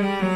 Mm-hmm.